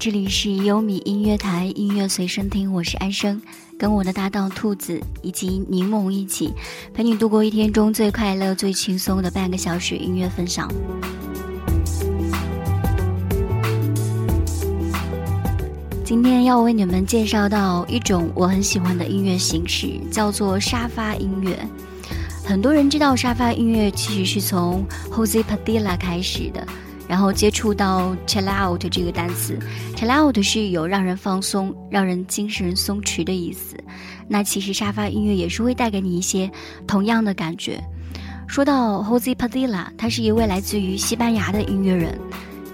这里是优米音乐台音乐随身听，我是安生，跟我的搭档兔子以及柠檬一起陪你度过一天中最快乐、最轻松的半个小时音乐分享。今天要为你们介绍到一种我很喜欢的音乐形式，叫做沙发音乐。很多人知道沙发音乐其实是从 Jose Padilla 开始的，然后接触到 chill out 这个单词，chill out 是有让人放松、让人精神松弛的意思。那其实沙发音乐也是会带给你一些同样的感觉。说到 Jose Padilla，他是一位来自于西班牙的音乐人。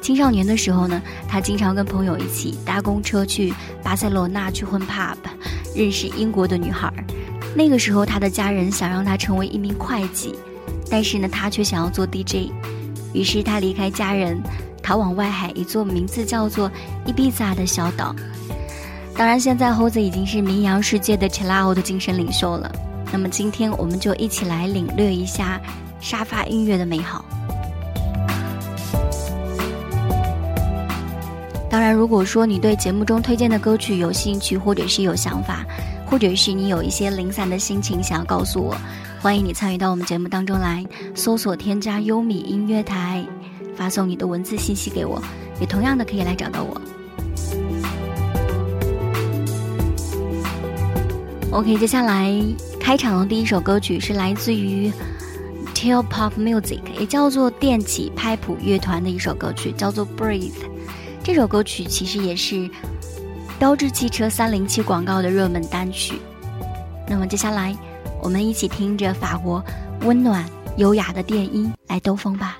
青少年的时候呢，他经常跟朋友一起搭公车去巴塞罗那去混 pub，认识英国的女孩。那个时候，他的家人想让他成为一名会计，但是呢，他却想要做 DJ。于是他离开家人，逃往外海一座名字叫做伊比萨的小岛。当然，现在猴子已经是名扬世界的 c h i l a o 的精神领袖了。那么今天我们就一起来领略一下沙发音乐的美好。当然，如果说你对节目中推荐的歌曲有兴趣，或者是有想法，或者是你有一些零散的心情想要告诉我，欢迎你参与到我们节目当中来，搜索添加优米音乐台，发送你的文字信息给我，也同样的可以来找到我。OK，接下来开场的第一首歌曲是来自于 Tail Pop Music，也叫做电起拍谱乐团的一首歌曲，叫做 Breathe。这首歌曲其实也是标致汽车三零七广告的热门单曲。那么接下来，我们一起听着法国温暖优雅的电音来兜风吧。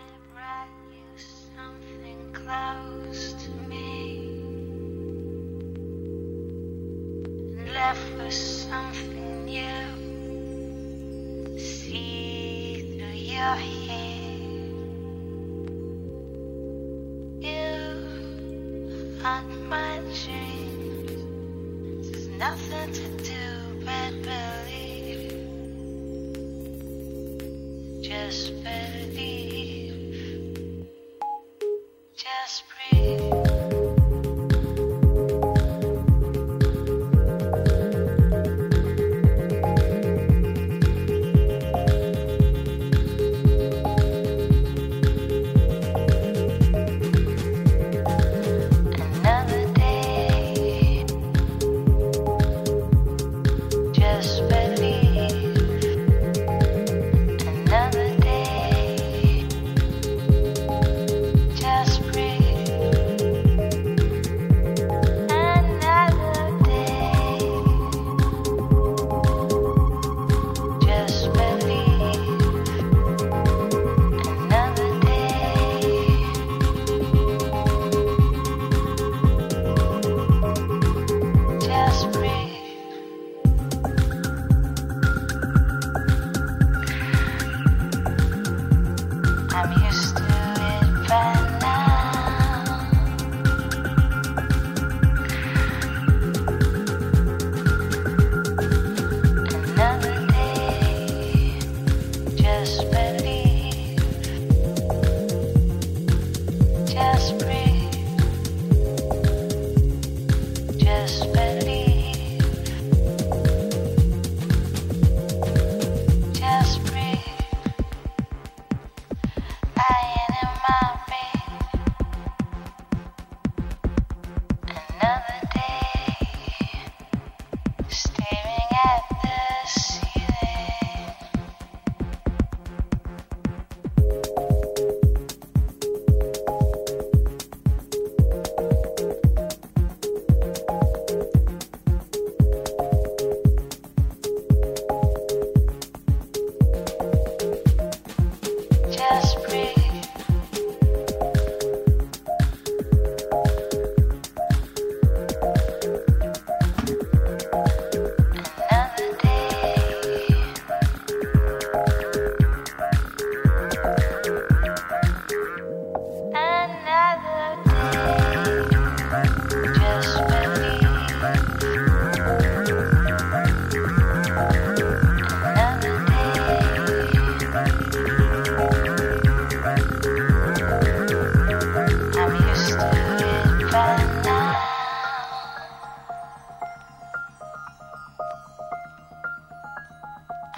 Just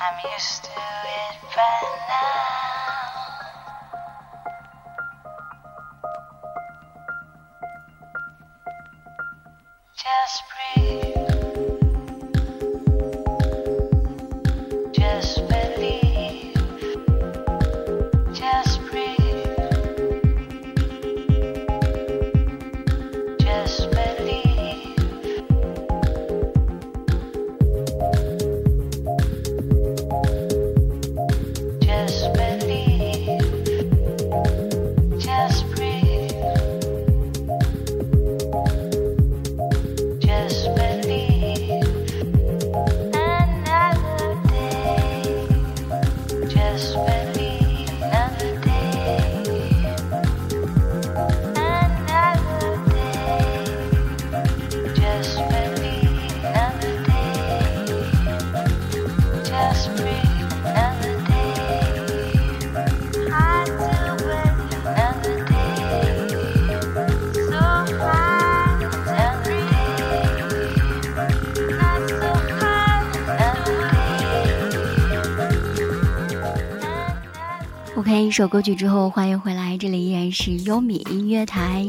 I'm used to it by now. OK，一首歌曲之后，欢迎回来，这里依然是优米音乐台，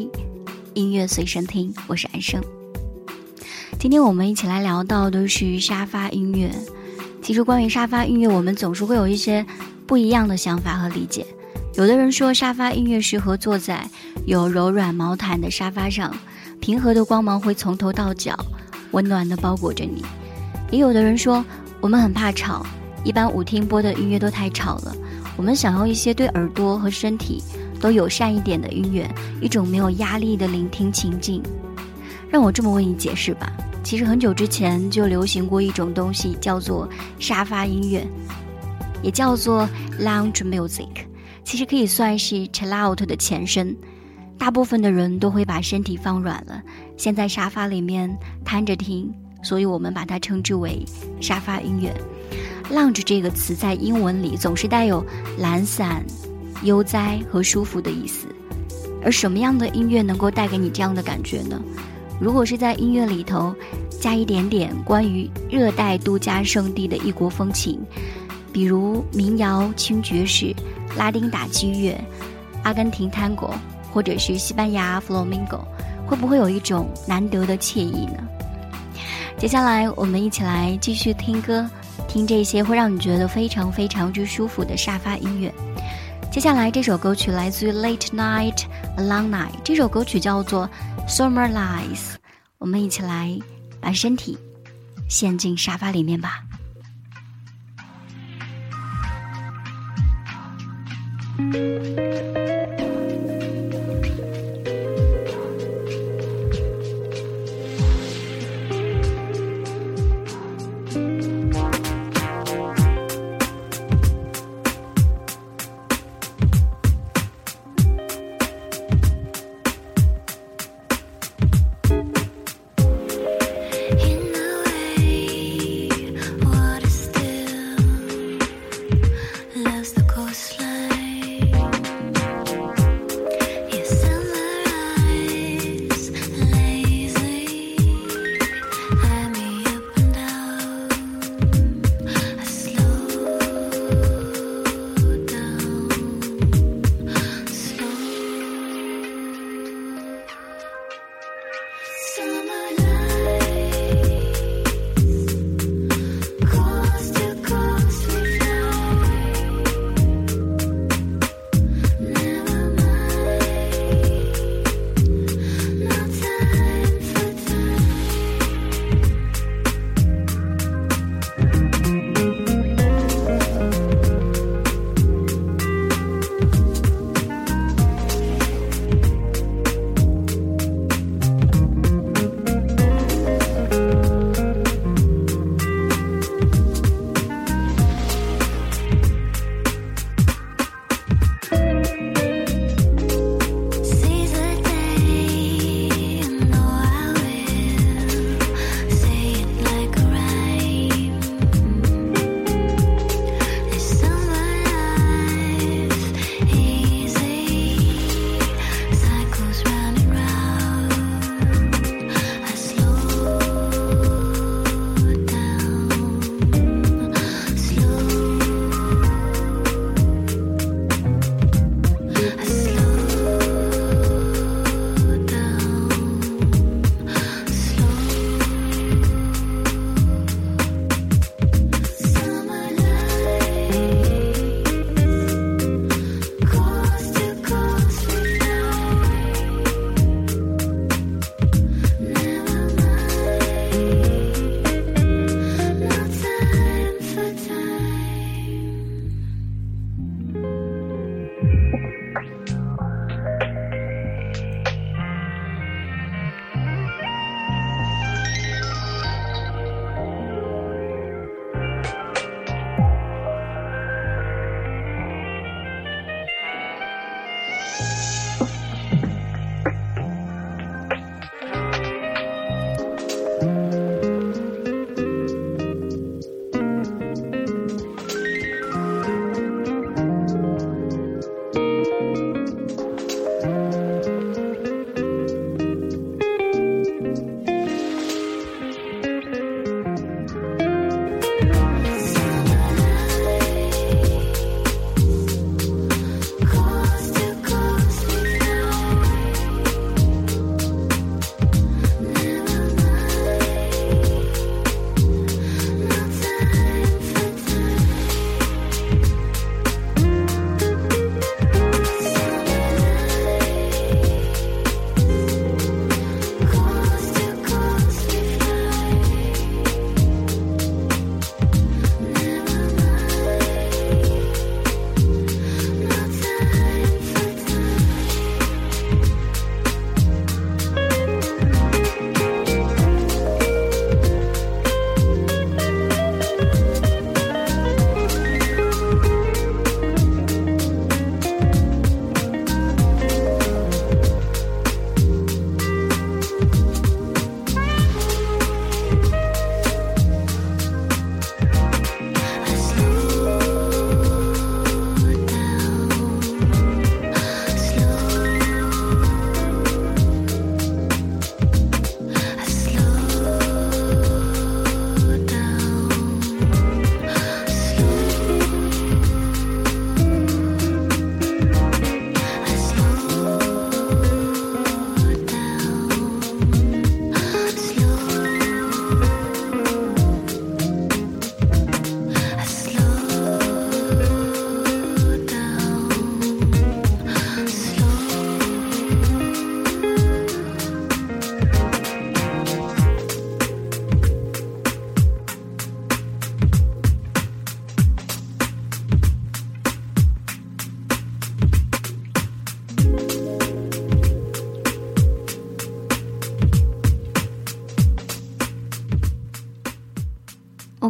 音乐随身听，我是安生。今天我们一起来聊到的是沙发音乐。其实关于沙发音乐，我们总是会有一些不一样的想法和理解。有的人说沙发音乐适合坐在有柔软毛毯的沙发上，平和的光芒会从头到脚温暖的包裹着你。也有的人说我们很怕吵，一般舞厅播的音乐都太吵了。我们想要一些对耳朵和身体都友善一点的音乐，一种没有压力的聆听情境。让我这么为你解释吧。其实很久之前就流行过一种东西，叫做沙发音乐，也叫做 lounge music。其实可以算是 chill out 的前身。大部分的人都会把身体放软了，先在沙发里面瘫着听，所以我们把它称之为沙发音乐。Lounge 这个词在英文里总是带有懒散、悠哉和舒服的意思。而什么样的音乐能够带给你这样的感觉呢？如果是在音乐里头加一点点关于热带度假胜地的异国风情，比如民谣、轻爵士、拉丁打击乐、阿根廷探戈，或者是西班牙 flamenco，会不会有一种难得的惬意呢？接下来我们一起来继续听歌，听这些会让你觉得非常非常之舒服的沙发音乐。接下来这首歌曲来自于 Late Night A Long Night，这首歌曲叫做 Summer Lies。我们一起来把身体陷进沙发里面吧。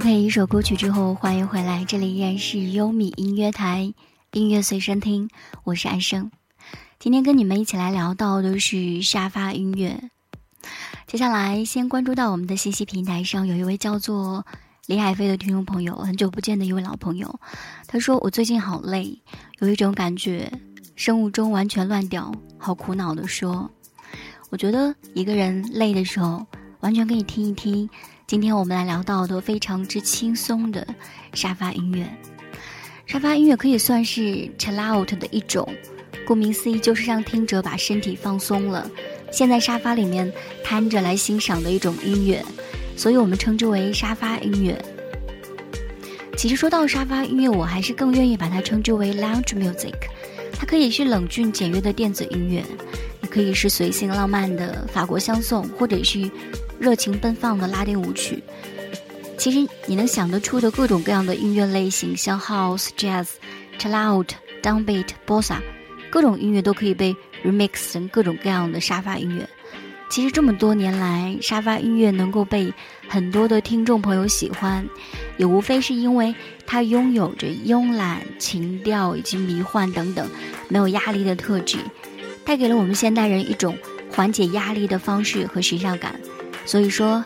OK，一首歌曲之后，欢迎回来，这里依然是优米音乐台音乐随身听，我是安生。今天跟你们一起来聊到的是沙发音乐。接下来先关注到我们的信息平台上，有一位叫做李海飞的听众朋友，很久不见的一位老朋友，他说我最近好累，有一种感觉，生物钟完全乱掉，好苦恼的说。我觉得一个人累的时候，完全可以听一听。今天我们来聊到的非常之轻松的沙发音乐，沙发音乐可以算是 chill out 的一种，顾名思义就是让听者把身体放松了，现在沙发里面瘫着来欣赏的一种音乐，所以我们称之为沙发音乐。其实说到沙发音乐，我还是更愿意把它称之为 lounge music，它可以是冷峻简约的电子音乐，也可以是随性浪漫的法国香颂，或者是。热情奔放的拉丁舞曲，其实你能想得出的各种各样的音乐类型，像 house、jazz、chill out、downbeat、bossa，各种音乐都可以被 remix 成各种各样的沙发音乐。其实这么多年来，沙发音乐能够被很多的听众朋友喜欢，也无非是因为它拥有着慵懒、情调以及迷幻等等没有压力的特质，带给了我们现代人一种缓解压力的方式和时尚感。所以说，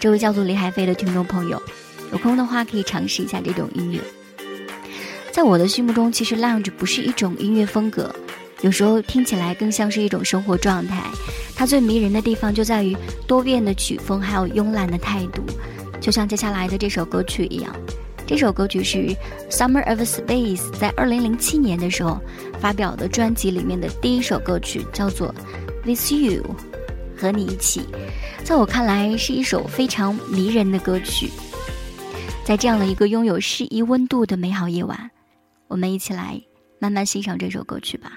这位叫做李海飞的听众朋友，有空的话可以尝试一下这种音乐。在我的心目中，其实 lounge 不是一种音乐风格，有时候听起来更像是一种生活状态。它最迷人的地方就在于多变的曲风，还有慵懒的态度。就像接下来的这首歌曲一样，这首歌曲是 Summer of Space 在二零零七年的时候发表的专辑里面的第一首歌曲，叫做 With You，和你一起。在我看来，是一首非常迷人的歌曲。在这样的一个拥有适宜温度的美好夜晚，我们一起来慢慢欣赏这首歌曲吧。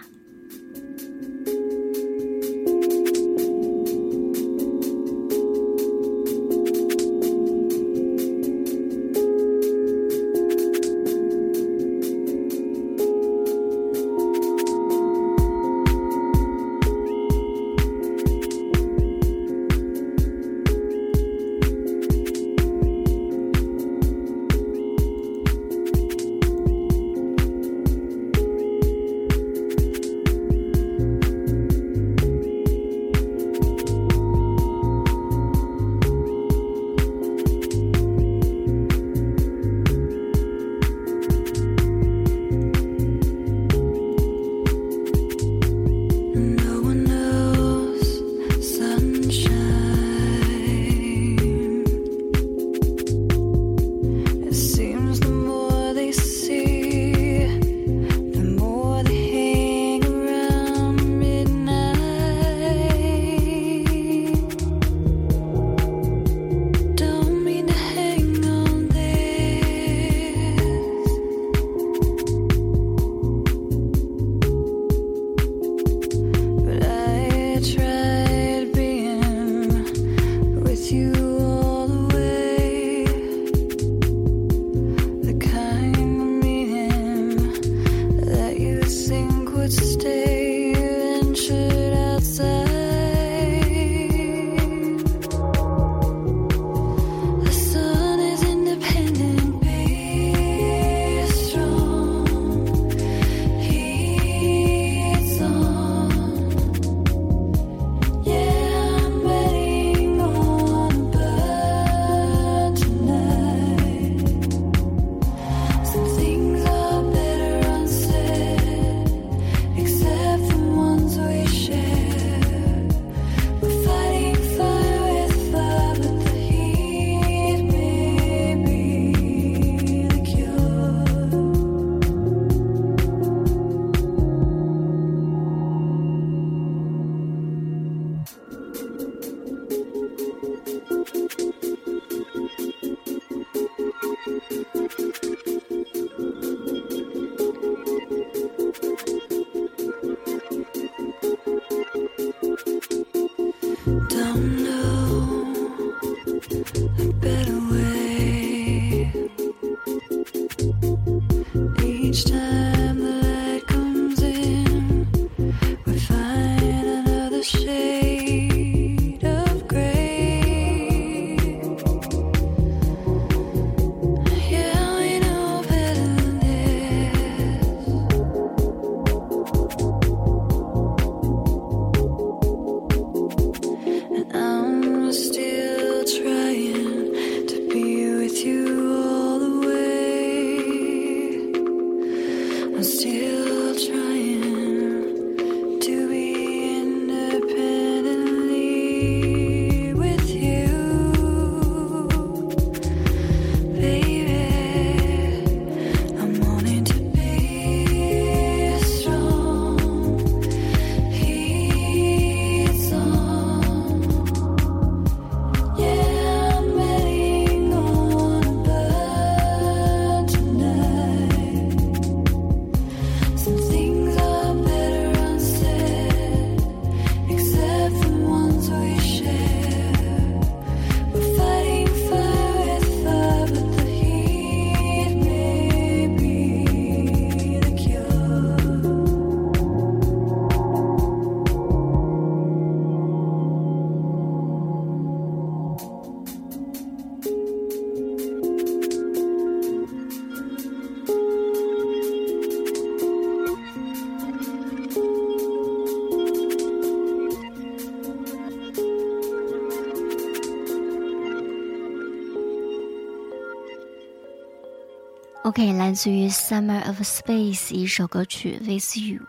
OK，来自于 Summer of Space 一首歌曲《With You》。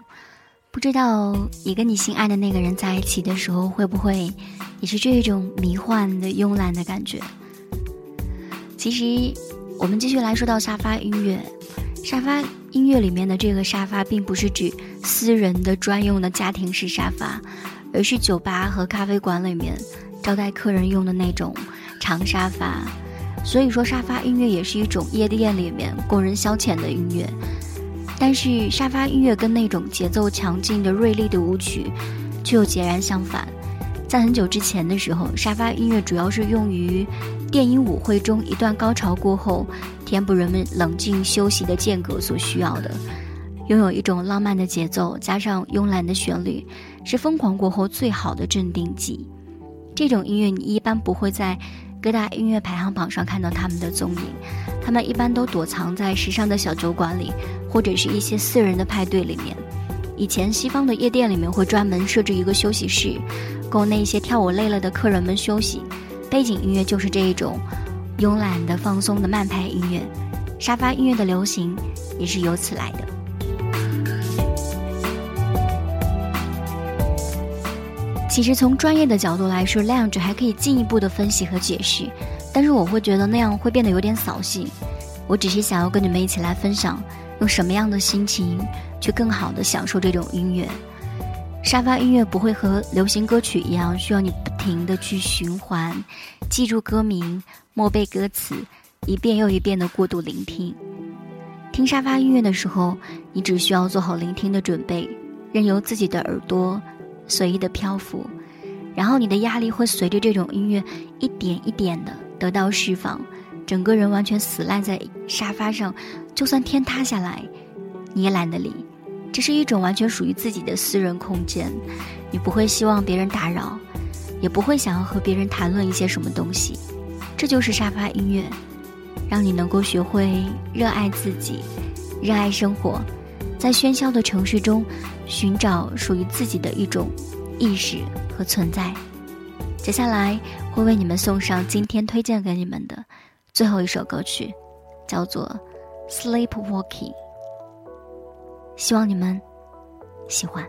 不知道你跟你心爱的那个人在一起的时候，会不会也是这种迷幻的慵懒的感觉？其实，我们继续来说到沙发音乐。沙发音乐里面的这个沙发，并不是指私人的专用的家庭式沙发，而是酒吧和咖啡馆里面招待客人用的那种长沙发。所以说，沙发音乐也是一种夜店里面供人消遣的音乐。但是，沙发音乐跟那种节奏强劲的锐利的舞曲，却又截然相反。在很久之前的时候，沙发音乐主要是用于电音舞会中一段高潮过后，填补人们冷静休息的间隔所需要的。拥有一种浪漫的节奏，加上慵懒的旋律，是疯狂过后最好的镇定剂。这种音乐你一般不会在。各大音乐排行榜上看到他们的踪影，他们一般都躲藏在时尚的小酒馆里，或者是一些私人的派对里面。以前西方的夜店里面会专门设置一个休息室，供那些跳舞累了的客人们休息。背景音乐就是这一种慵懒的、放松的慢拍音乐。沙发音乐的流行也是由此来的。其实从专业的角度来说，lounge 还可以进一步的分析和解释，但是我会觉得那样会变得有点扫兴。我只是想要跟你们一起来分享，用什么样的心情去更好的享受这种音乐。沙发音乐不会和流行歌曲一样，需要你不停的去循环，记住歌名，默背歌词，一遍又一遍的过度聆听。听沙发音乐的时候，你只需要做好聆听的准备，任由自己的耳朵。随意的漂浮，然后你的压力会随着这种音乐一点一点的得到释放，整个人完全死赖在沙发上，就算天塌下来，你也懒得理。这是一种完全属于自己的私人空间，你不会希望别人打扰，也不会想要和别人谈论一些什么东西。这就是沙发音乐，让你能够学会热爱自己，热爱生活，在喧嚣的城市中。寻找属于自己的一种意识和存在。接下来会为你们送上今天推荐给你们的最后一首歌曲，叫做《Sleepwalking》。希望你们喜欢。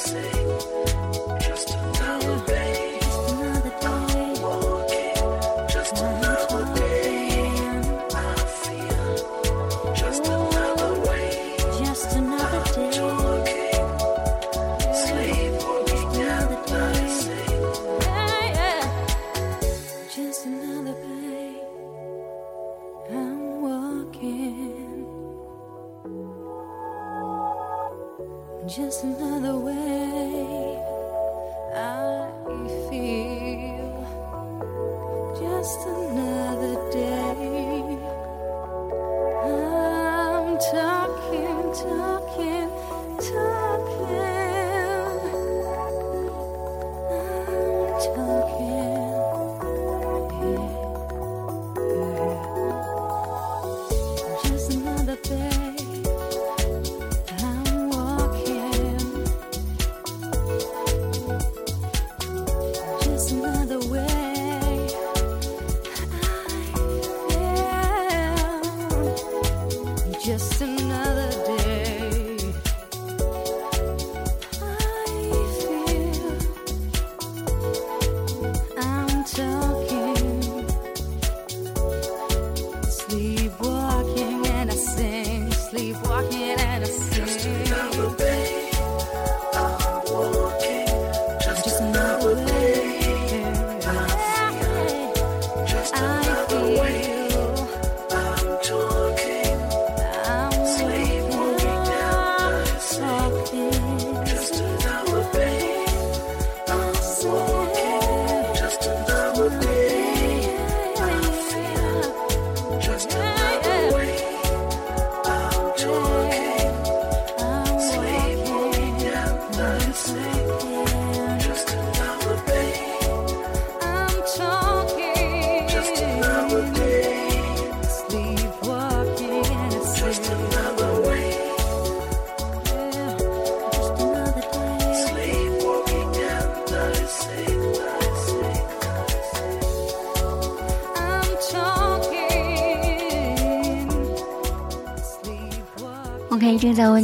say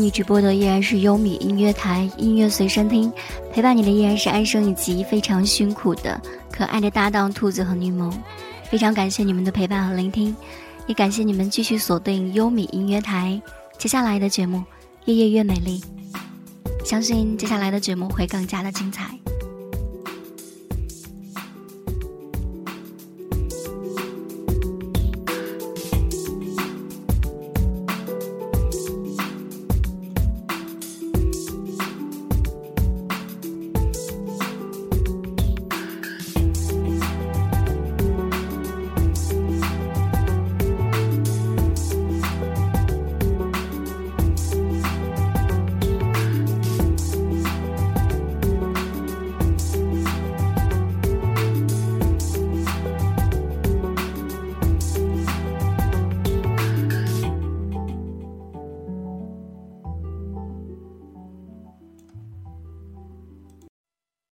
一直播的依然是优米音乐台音乐随身听，陪伴你的依然是安生以及非常辛苦的可爱的搭档兔子和柠檬。非常感谢你们的陪伴和聆听，也感谢你们继续锁定优米音乐台。接下来的节目，夜夜越美丽，相信接下来的节目会更加的精彩。